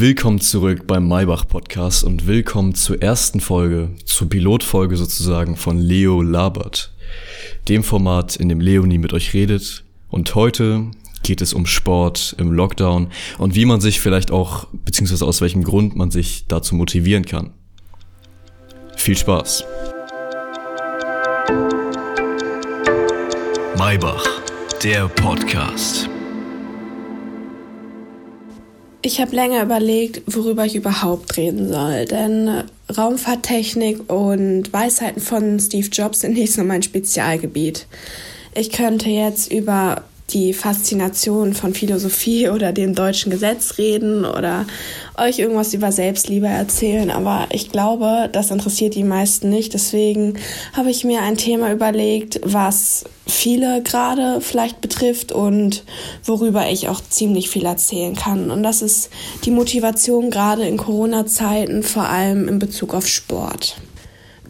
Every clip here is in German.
Willkommen zurück beim Maybach Podcast und willkommen zur ersten Folge, zur Pilotfolge sozusagen von Leo Labert, dem Format, in dem Leonie mit euch redet. Und heute geht es um Sport im Lockdown und wie man sich vielleicht auch, beziehungsweise aus welchem Grund man sich dazu motivieren kann. Viel Spaß! Maybach, der Podcast. Ich habe länger überlegt, worüber ich überhaupt reden soll, denn Raumfahrttechnik und Weisheiten von Steve Jobs sind nicht so mein Spezialgebiet. Ich könnte jetzt über die Faszination von Philosophie oder dem deutschen Gesetz reden oder euch irgendwas über Selbstliebe erzählen, aber ich glaube, das interessiert die meisten nicht. Deswegen habe ich mir ein Thema überlegt, was viele gerade vielleicht betrifft und worüber ich auch ziemlich viel erzählen kann. Und das ist die Motivation gerade in Corona-Zeiten, vor allem in Bezug auf Sport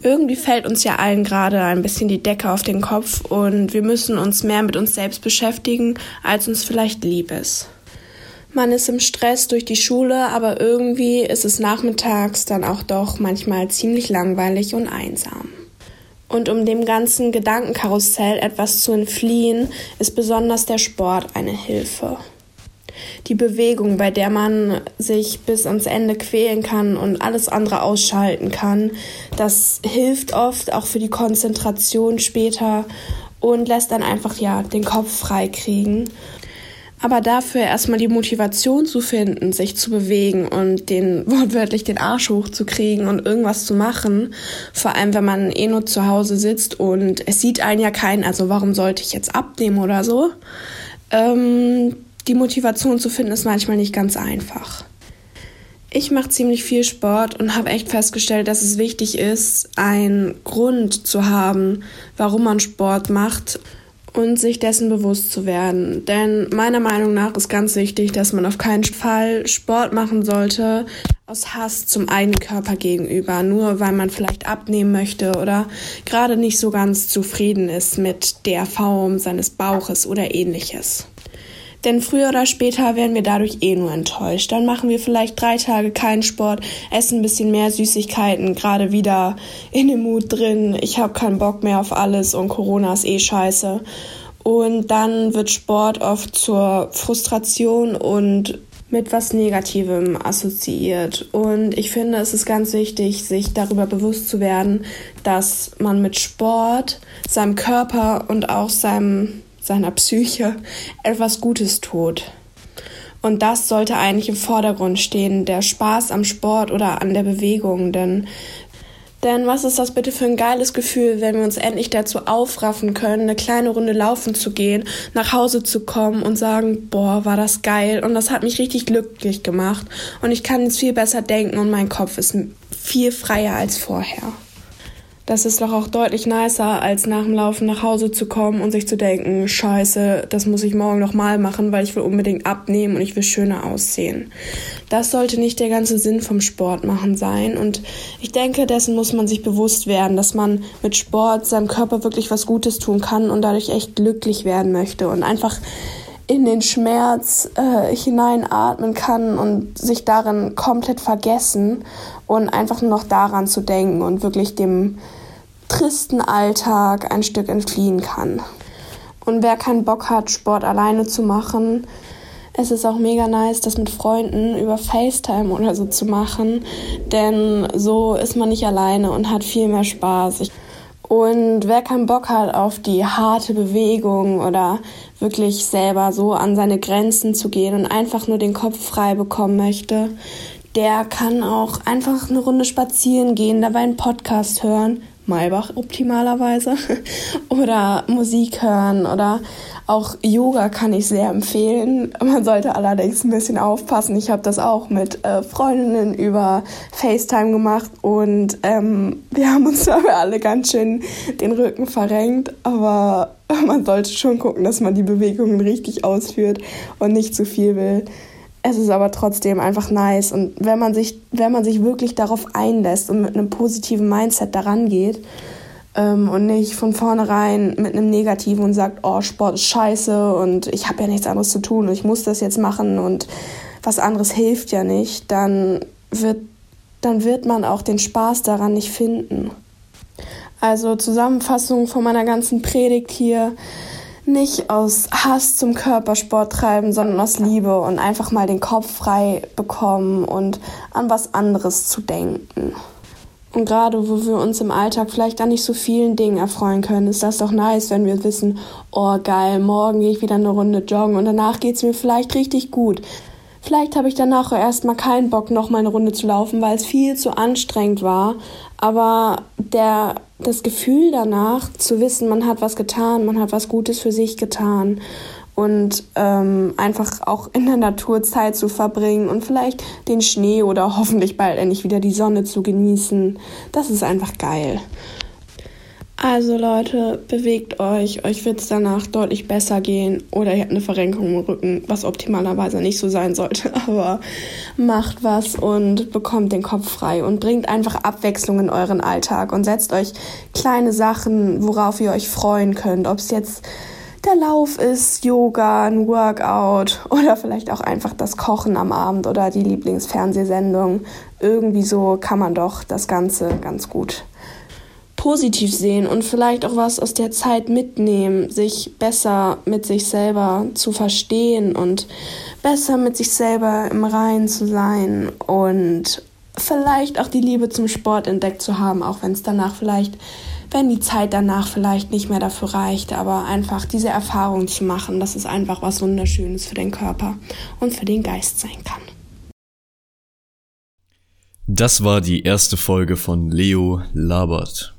irgendwie fällt uns ja allen gerade ein bisschen die Decke auf den Kopf und wir müssen uns mehr mit uns selbst beschäftigen, als uns vielleicht lieb ist. Man ist im Stress durch die Schule, aber irgendwie ist es nachmittags dann auch doch manchmal ziemlich langweilig und einsam. Und um dem ganzen Gedankenkarussell etwas zu entfliehen, ist besonders der Sport eine Hilfe die Bewegung, bei der man sich bis ans Ende quälen kann und alles andere ausschalten kann, das hilft oft auch für die Konzentration später und lässt dann einfach ja den Kopf frei kriegen. Aber dafür erstmal die Motivation zu finden, sich zu bewegen und den wortwörtlich den Arsch hochzukriegen und irgendwas zu machen, vor allem wenn man eh nur zu Hause sitzt und es sieht einen ja keinen, also warum sollte ich jetzt abnehmen oder so? Ähm, die Motivation zu finden ist manchmal nicht ganz einfach. Ich mache ziemlich viel Sport und habe echt festgestellt, dass es wichtig ist, einen Grund zu haben, warum man Sport macht und sich dessen bewusst zu werden. Denn meiner Meinung nach ist ganz wichtig, dass man auf keinen Fall Sport machen sollte aus Hass zum eigenen Körper gegenüber, nur weil man vielleicht abnehmen möchte oder gerade nicht so ganz zufrieden ist mit der Form seines Bauches oder ähnliches. Denn früher oder später werden wir dadurch eh nur enttäuscht. Dann machen wir vielleicht drei Tage keinen Sport, essen ein bisschen mehr Süßigkeiten, gerade wieder in dem Mut drin. Ich habe keinen Bock mehr auf alles und Corona ist eh scheiße. Und dann wird Sport oft zur Frustration und mit was Negativem assoziiert. Und ich finde, es ist ganz wichtig, sich darüber bewusst zu werden, dass man mit Sport seinem Körper und auch seinem seiner Psyche etwas Gutes tut. Und das sollte eigentlich im Vordergrund stehen, der Spaß am Sport oder an der Bewegung, denn denn was ist das bitte für ein geiles Gefühl, wenn wir uns endlich dazu aufraffen können, eine kleine Runde laufen zu gehen, nach Hause zu kommen und sagen, boah, war das geil und das hat mich richtig glücklich gemacht und ich kann jetzt viel besser denken und mein Kopf ist viel freier als vorher. Das ist doch auch deutlich nicer, als nach dem Laufen nach Hause zu kommen und sich zu denken, scheiße, das muss ich morgen nochmal machen, weil ich will unbedingt abnehmen und ich will schöner aussehen. Das sollte nicht der ganze Sinn vom Sport machen sein. Und ich denke, dessen muss man sich bewusst werden, dass man mit Sport seinem Körper wirklich was Gutes tun kann und dadurch echt glücklich werden möchte und einfach in den Schmerz äh, hineinatmen kann und sich darin komplett vergessen und einfach nur noch daran zu denken und wirklich dem tristen Alltag ein Stück entfliehen kann. Und wer keinen Bock hat, Sport alleine zu machen, es ist auch mega nice, das mit Freunden über FaceTime oder so zu machen, denn so ist man nicht alleine und hat viel mehr Spaß. Und wer keinen Bock hat auf die harte Bewegung oder wirklich selber so an seine Grenzen zu gehen und einfach nur den Kopf frei bekommen möchte, der kann auch einfach eine Runde spazieren gehen, dabei einen Podcast hören Maybach optimalerweise oder Musik hören oder auch Yoga kann ich sehr empfehlen. Man sollte allerdings ein bisschen aufpassen. Ich habe das auch mit äh, Freundinnen über FaceTime gemacht und ähm, wir haben uns dabei alle ganz schön den Rücken verrenkt, aber man sollte schon gucken, dass man die Bewegungen richtig ausführt und nicht zu viel will. Es ist aber trotzdem einfach nice. Und wenn man sich, wenn man sich wirklich darauf einlässt und mit einem positiven Mindset daran geht ähm, und nicht von vornherein mit einem negativen und sagt, oh, Sport ist scheiße und ich habe ja nichts anderes zu tun und ich muss das jetzt machen und was anderes hilft ja nicht, dann wird, dann wird man auch den Spaß daran nicht finden. Also Zusammenfassung von meiner ganzen Predigt hier nicht aus Hass zum Körpersport treiben, sondern aus Liebe und einfach mal den Kopf frei bekommen und an was anderes zu denken. Und gerade wo wir uns im Alltag vielleicht an nicht so vielen Dingen erfreuen können, ist das doch nice, wenn wir wissen, oh geil, morgen gehe ich wieder eine Runde joggen und danach geht es mir vielleicht richtig gut. Vielleicht habe ich danach erstmal keinen Bock, noch mal eine Runde zu laufen, weil es viel zu anstrengend war. Aber der, das Gefühl danach, zu wissen, man hat was getan, man hat was Gutes für sich getan und ähm, einfach auch in der Natur Zeit zu verbringen und vielleicht den Schnee oder hoffentlich bald endlich wieder die Sonne zu genießen, das ist einfach geil. Also Leute, bewegt euch, euch wird es danach deutlich besser gehen. Oder ihr habt eine Verrenkung im Rücken, was optimalerweise nicht so sein sollte, aber macht was und bekommt den Kopf frei und bringt einfach Abwechslung in euren Alltag und setzt euch kleine Sachen, worauf ihr euch freuen könnt, ob es jetzt der Lauf ist, Yoga, ein Workout oder vielleicht auch einfach das Kochen am Abend oder die Lieblingsfernsehsendung. Irgendwie so kann man doch das Ganze ganz gut positiv sehen und vielleicht auch was aus der Zeit mitnehmen, sich besser mit sich selber zu verstehen und besser mit sich selber im Reinen zu sein und vielleicht auch die Liebe zum Sport entdeckt zu haben, auch wenn es danach vielleicht, wenn die Zeit danach vielleicht nicht mehr dafür reicht, aber einfach diese Erfahrung zu machen, dass es einfach was Wunderschönes für den Körper und für den Geist sein kann. Das war die erste Folge von Leo Labert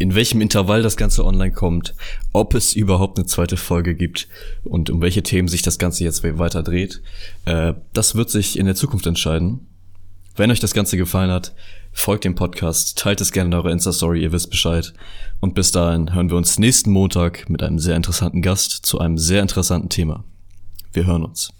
in welchem Intervall das Ganze online kommt, ob es überhaupt eine zweite Folge gibt und um welche Themen sich das Ganze jetzt weiter dreht, äh, das wird sich in der Zukunft entscheiden. Wenn euch das Ganze gefallen hat, folgt dem Podcast, teilt es gerne in eurer Insta-Story, ihr wisst Bescheid. Und bis dahin hören wir uns nächsten Montag mit einem sehr interessanten Gast zu einem sehr interessanten Thema. Wir hören uns.